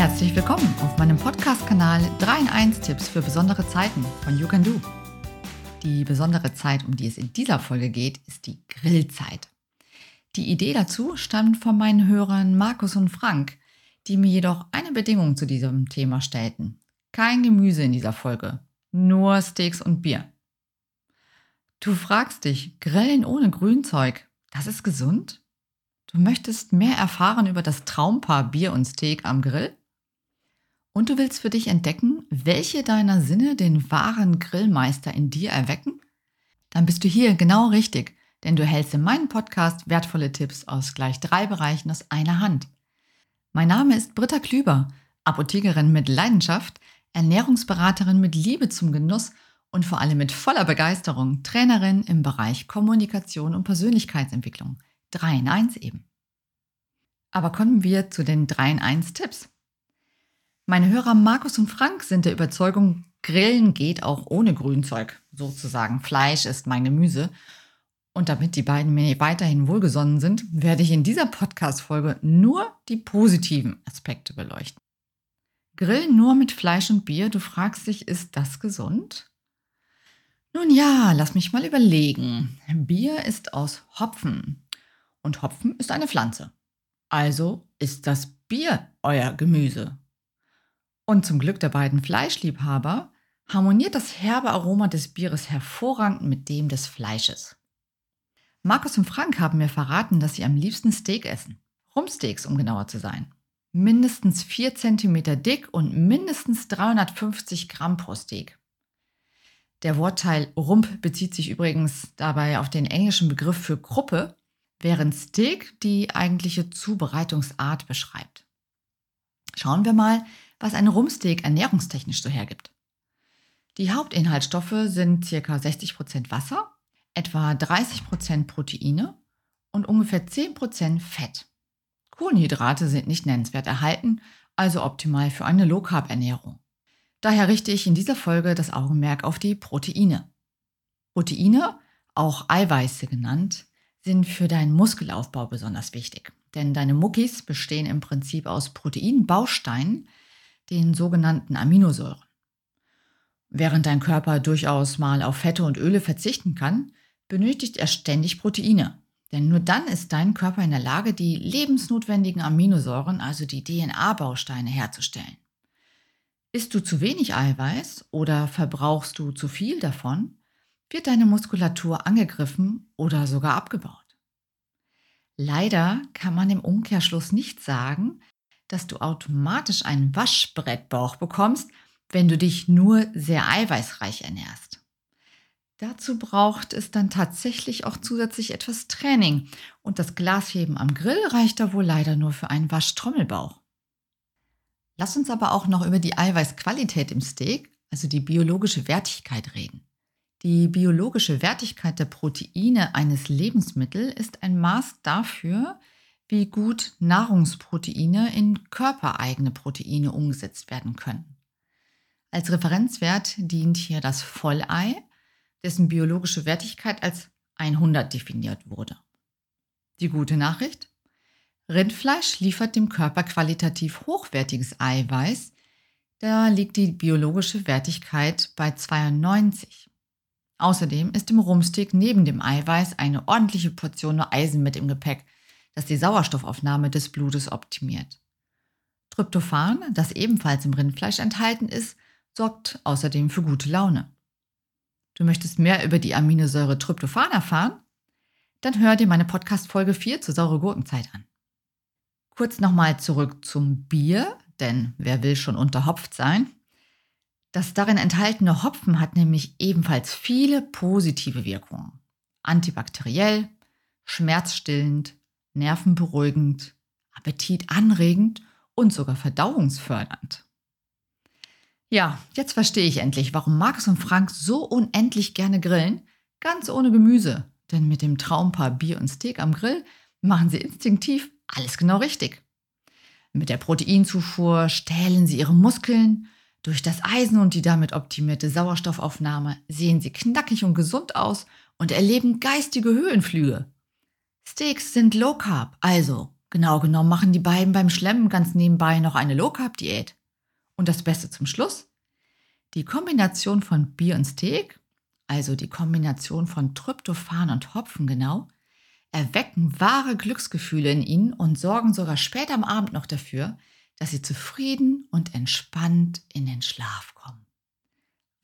Herzlich willkommen auf meinem Podcast-Kanal 3 in 1 Tipps für besondere Zeiten von You Can Do. Die besondere Zeit, um die es in dieser Folge geht, ist die Grillzeit. Die Idee dazu stammt von meinen Hörern Markus und Frank, die mir jedoch eine Bedingung zu diesem Thema stellten. Kein Gemüse in dieser Folge, nur Steaks und Bier. Du fragst dich, Grillen ohne Grünzeug, das ist gesund? Du möchtest mehr erfahren über das Traumpaar Bier und Steak am Grill? Und du willst für dich entdecken, welche deiner Sinne den wahren Grillmeister in dir erwecken? Dann bist du hier genau richtig, denn du hältst in meinem Podcast wertvolle Tipps aus gleich drei Bereichen aus einer Hand. Mein Name ist Britta Klüber, Apothekerin mit Leidenschaft, Ernährungsberaterin mit Liebe zum Genuss und vor allem mit voller Begeisterung Trainerin im Bereich Kommunikation und Persönlichkeitsentwicklung. 3 in 1 eben. Aber kommen wir zu den 3 in 1 Tipps. Meine Hörer Markus und Frank sind der Überzeugung, Grillen geht auch ohne Grünzeug. Sozusagen Fleisch ist mein Gemüse. Und damit die beiden mir weiterhin wohlgesonnen sind, werde ich in dieser Podcast-Folge nur die positiven Aspekte beleuchten. Grillen nur mit Fleisch und Bier, du fragst dich, ist das gesund? Nun ja, lass mich mal überlegen. Bier ist aus Hopfen und Hopfen ist eine Pflanze. Also ist das Bier euer Gemüse. Und zum Glück der beiden Fleischliebhaber harmoniert das herbe Aroma des Bieres hervorragend mit dem des Fleisches. Markus und Frank haben mir verraten, dass sie am liebsten Steak essen. Rumpsteaks, um genauer zu sein. Mindestens 4 cm dick und mindestens 350 Gramm pro Steak. Der Wortteil Rump bezieht sich übrigens dabei auf den englischen Begriff für Gruppe, während Steak die eigentliche Zubereitungsart beschreibt. Schauen wir mal, was ein Rumpsteak ernährungstechnisch so hergibt. Die Hauptinhaltsstoffe sind ca. 60% Wasser, etwa 30% Proteine und ungefähr 10% Fett. Kohlenhydrate sind nicht nennenswert erhalten, also optimal für eine Low-Carb-Ernährung. Daher richte ich in dieser Folge das Augenmerk auf die Proteine. Proteine, auch Eiweiße genannt, sind für deinen Muskelaufbau besonders wichtig. Denn deine Muckis bestehen im Prinzip aus Proteinbausteinen, den sogenannten Aminosäuren. Während dein Körper durchaus mal auf Fette und Öle verzichten kann, benötigt er ständig Proteine. Denn nur dann ist dein Körper in der Lage, die lebensnotwendigen Aminosäuren, also die DNA-Bausteine, herzustellen. Isst du zu wenig Eiweiß oder verbrauchst du zu viel davon, wird deine Muskulatur angegriffen oder sogar abgebaut. Leider kann man im Umkehrschluss nicht sagen, dass du automatisch einen Waschbrettbauch bekommst, wenn du dich nur sehr eiweißreich ernährst. Dazu braucht es dann tatsächlich auch zusätzlich etwas Training und das Glasheben am Grill reicht da wohl leider nur für einen Waschtrommelbauch. Lass uns aber auch noch über die Eiweißqualität im Steak, also die biologische Wertigkeit reden. Die biologische Wertigkeit der Proteine eines Lebensmittels ist ein Maß dafür, wie gut Nahrungsproteine in körpereigene Proteine umgesetzt werden können. Als Referenzwert dient hier das Vollei, dessen biologische Wertigkeit als 100 definiert wurde. Die gute Nachricht? Rindfleisch liefert dem Körper qualitativ hochwertiges Eiweiß, da liegt die biologische Wertigkeit bei 92. Außerdem ist im Rumsteak neben dem Eiweiß eine ordentliche Portion Eisen mit im Gepäck, das die Sauerstoffaufnahme des Blutes optimiert. Tryptophan, das ebenfalls im Rindfleisch enthalten ist, sorgt außerdem für gute Laune. Du möchtest mehr über die Aminosäure Tryptophan erfahren? Dann hör dir meine Podcast Folge 4 zur saure Gurkenzeit an. Kurz nochmal zurück zum Bier, denn wer will schon unterhopft sein? Das darin enthaltene Hopfen hat nämlich ebenfalls viele positive Wirkungen. Antibakteriell, schmerzstillend, nervenberuhigend, appetitanregend und sogar verdauungsfördernd. Ja, jetzt verstehe ich endlich, warum Markus und Frank so unendlich gerne grillen, ganz ohne Gemüse. Denn mit dem Traumpaar Bier und Steak am Grill machen sie instinktiv alles genau richtig. Mit der Proteinzufuhr stählen sie ihre Muskeln, durch das Eisen und die damit optimierte Sauerstoffaufnahme sehen sie knackig und gesund aus und erleben geistige Höhenflüge. Steaks sind Low Carb, also Genau genommen machen die beiden beim Schlemmen ganz nebenbei noch eine Low-Carb-Diät. Und das Beste zum Schluss? Die Kombination von Bier und Steak, also die Kombination von Tryptophan und Hopfen genau, erwecken wahre Glücksgefühle in ihnen und sorgen sogar später am Abend noch dafür, dass sie zufrieden und entspannt in den Schlaf kommen.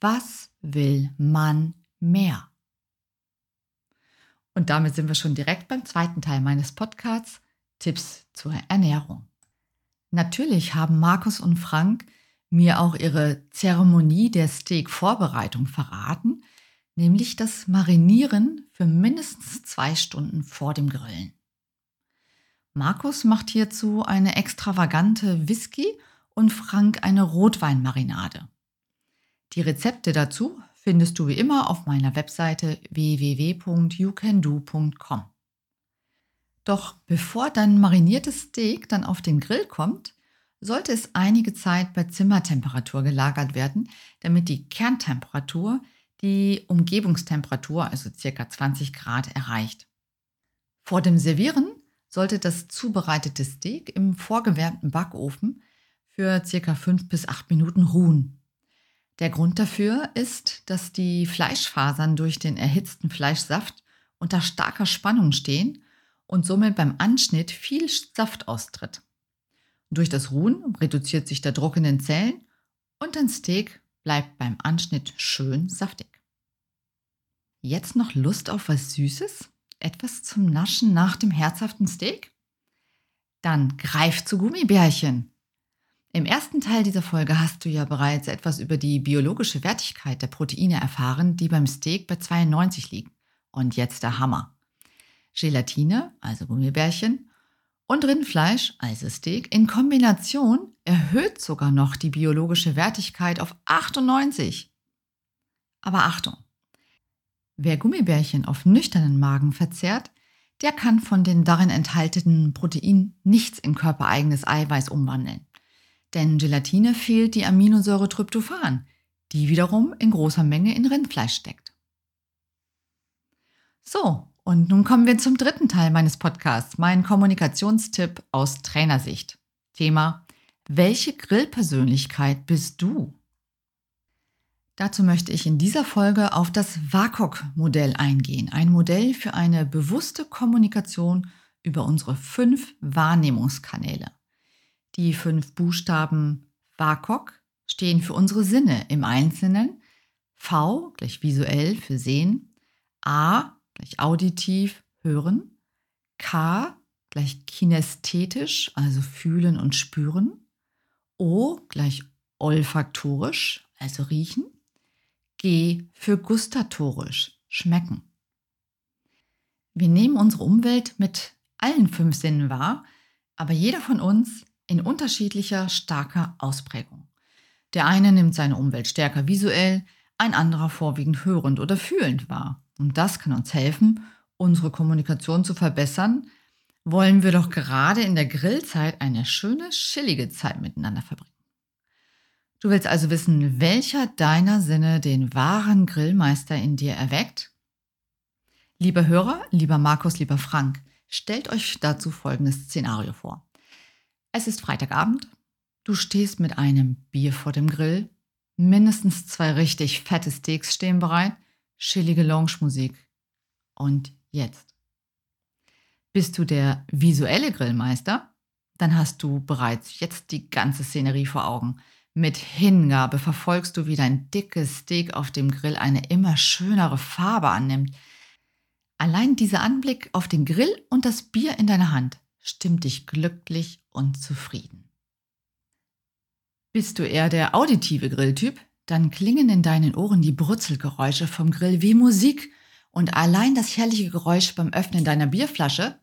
Was will man mehr? Und damit sind wir schon direkt beim zweiten Teil meines Podcasts, Tipps zur Ernährung. Natürlich haben Markus und Frank mir auch ihre Zeremonie der Steak-Vorbereitung verraten, nämlich das Marinieren für mindestens zwei Stunden vor dem Grillen. Markus macht hierzu eine extravagante Whisky- und Frank eine Rotweinmarinade. Die Rezepte dazu findest du wie immer auf meiner Webseite www.youcando.com. Doch bevor dein mariniertes Steak dann auf den Grill kommt, sollte es einige Zeit bei Zimmertemperatur gelagert werden, damit die Kerntemperatur die Umgebungstemperatur, also ca. 20 Grad, erreicht. Vor dem Servieren sollte das zubereitete Steak im vorgewärmten Backofen für ca. 5 bis 8 Minuten ruhen. Der Grund dafür ist, dass die Fleischfasern durch den erhitzten Fleischsaft unter starker Spannung stehen und somit beim Anschnitt viel Saft austritt. Durch das Ruhen reduziert sich der Druck in den Zellen und dein Steak bleibt beim Anschnitt schön saftig. Jetzt noch Lust auf was Süßes? Etwas zum Naschen nach dem herzhaften Steak? Dann greif zu Gummibärchen. Im ersten Teil dieser Folge hast du ja bereits etwas über die biologische Wertigkeit der Proteine erfahren, die beim Steak bei 92 liegen. Und jetzt der Hammer. Gelatine, also Gummibärchen, und Rindfleisch, also Steak, in Kombination erhöht sogar noch die biologische Wertigkeit auf 98. Aber Achtung, Wer Gummibärchen auf nüchternen Magen verzehrt, der kann von den darin enthaltenen Proteinen nichts in körpereigenes Eiweiß umwandeln. Denn Gelatine fehlt die Aminosäure Tryptophan, die wiederum in großer Menge in Rindfleisch steckt. So, und nun kommen wir zum dritten Teil meines Podcasts, mein Kommunikationstipp aus Trainersicht. Thema, welche Grillpersönlichkeit bist du? Dazu möchte ich in dieser Folge auf das WAKOK-Modell eingehen. Ein Modell für eine bewusste Kommunikation über unsere fünf Wahrnehmungskanäle. Die fünf Buchstaben WAKOK stehen für unsere Sinne im Einzelnen. V gleich visuell für sehen. A gleich auditiv hören. K gleich kinästhetisch, also fühlen und spüren. O gleich olfaktorisch, also riechen. G für gustatorisch, schmecken. Wir nehmen unsere Umwelt mit allen fünf Sinnen wahr, aber jeder von uns in unterschiedlicher, starker Ausprägung. Der eine nimmt seine Umwelt stärker visuell, ein anderer vorwiegend hörend oder fühlend wahr. Und das kann uns helfen, unsere Kommunikation zu verbessern, wollen wir doch gerade in der Grillzeit eine schöne, chillige Zeit miteinander verbringen. Du willst also wissen, welcher deiner Sinne den wahren Grillmeister in dir erweckt? Lieber Hörer, lieber Markus, lieber Frank, stellt euch dazu folgendes Szenario vor. Es ist Freitagabend, du stehst mit einem Bier vor dem Grill, mindestens zwei richtig fette Steaks stehen bereit, chillige Lounge-Musik. Und jetzt. Bist du der visuelle Grillmeister? Dann hast du bereits jetzt die ganze Szenerie vor Augen – mit Hingabe verfolgst du, wie dein dickes Steak auf dem Grill eine immer schönere Farbe annimmt. Allein dieser Anblick auf den Grill und das Bier in deiner Hand stimmt dich glücklich und zufrieden. Bist du eher der auditive Grilltyp? Dann klingen in deinen Ohren die Brutzelgeräusche vom Grill wie Musik und allein das herrliche Geräusch beim Öffnen deiner Bierflasche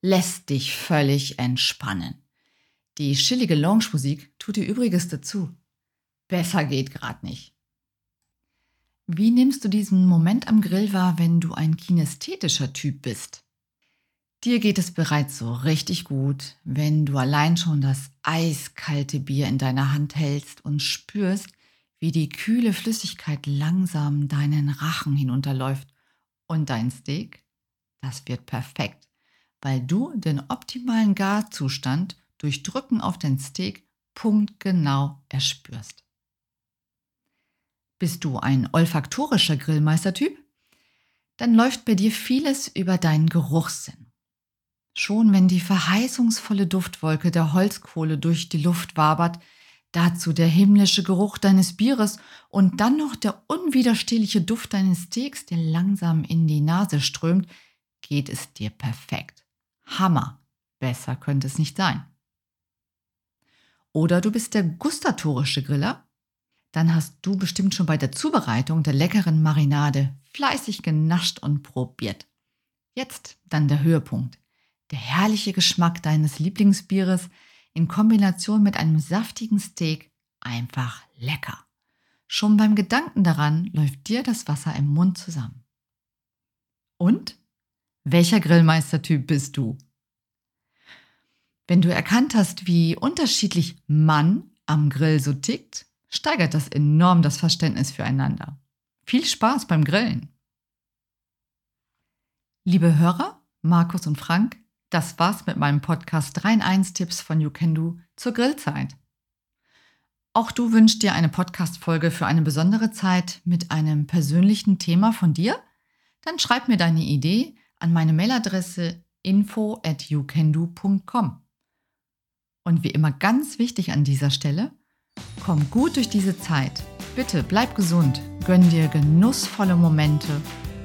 lässt dich völlig entspannen. Die chillige Lounge-Musik tut ihr Übriges dazu. Besser geht gerade nicht. Wie nimmst du diesen Moment am Grill wahr, wenn du ein kinästhetischer Typ bist? Dir geht es bereits so richtig gut, wenn du allein schon das eiskalte Bier in deiner Hand hältst und spürst, wie die kühle Flüssigkeit langsam deinen Rachen hinunterläuft und dein Steak, das wird perfekt, weil du den optimalen Garzustand durch Drücken auf den Steak punktgenau erspürst. Bist du ein olfaktorischer Grillmeistertyp? Dann läuft bei dir vieles über deinen Geruchssinn. Schon wenn die verheißungsvolle Duftwolke der Holzkohle durch die Luft wabert, dazu der himmlische Geruch deines Bieres und dann noch der unwiderstehliche Duft deines Steaks, der langsam in die Nase strömt, geht es dir perfekt. Hammer. Besser könnte es nicht sein. Oder du bist der gustatorische Griller? Dann hast du bestimmt schon bei der Zubereitung der leckeren Marinade fleißig genascht und probiert. Jetzt dann der Höhepunkt. Der herrliche Geschmack deines Lieblingsbieres in Kombination mit einem saftigen Steak einfach lecker. Schon beim Gedanken daran läuft dir das Wasser im Mund zusammen. Und? Welcher Grillmeistertyp bist du? Wenn du erkannt hast, wie unterschiedlich Mann am Grill so tickt, steigert das enorm das Verständnis füreinander. Viel Spaß beim Grillen! Liebe Hörer, Markus und Frank, das war's mit meinem Podcast 3 in 1 Tipps von You Can Do zur Grillzeit. Auch du wünschst dir eine Podcast-Folge für eine besondere Zeit mit einem persönlichen Thema von dir? Dann schreib mir deine Idee an meine Mailadresse info at youcando.com. Und wie immer ganz wichtig an dieser Stelle, komm gut durch diese Zeit. Bitte bleib gesund, gönn dir genussvolle Momente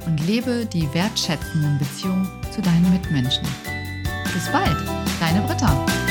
und lebe die wertschätzenden Beziehungen zu deinen Mitmenschen. Bis bald, deine Britta.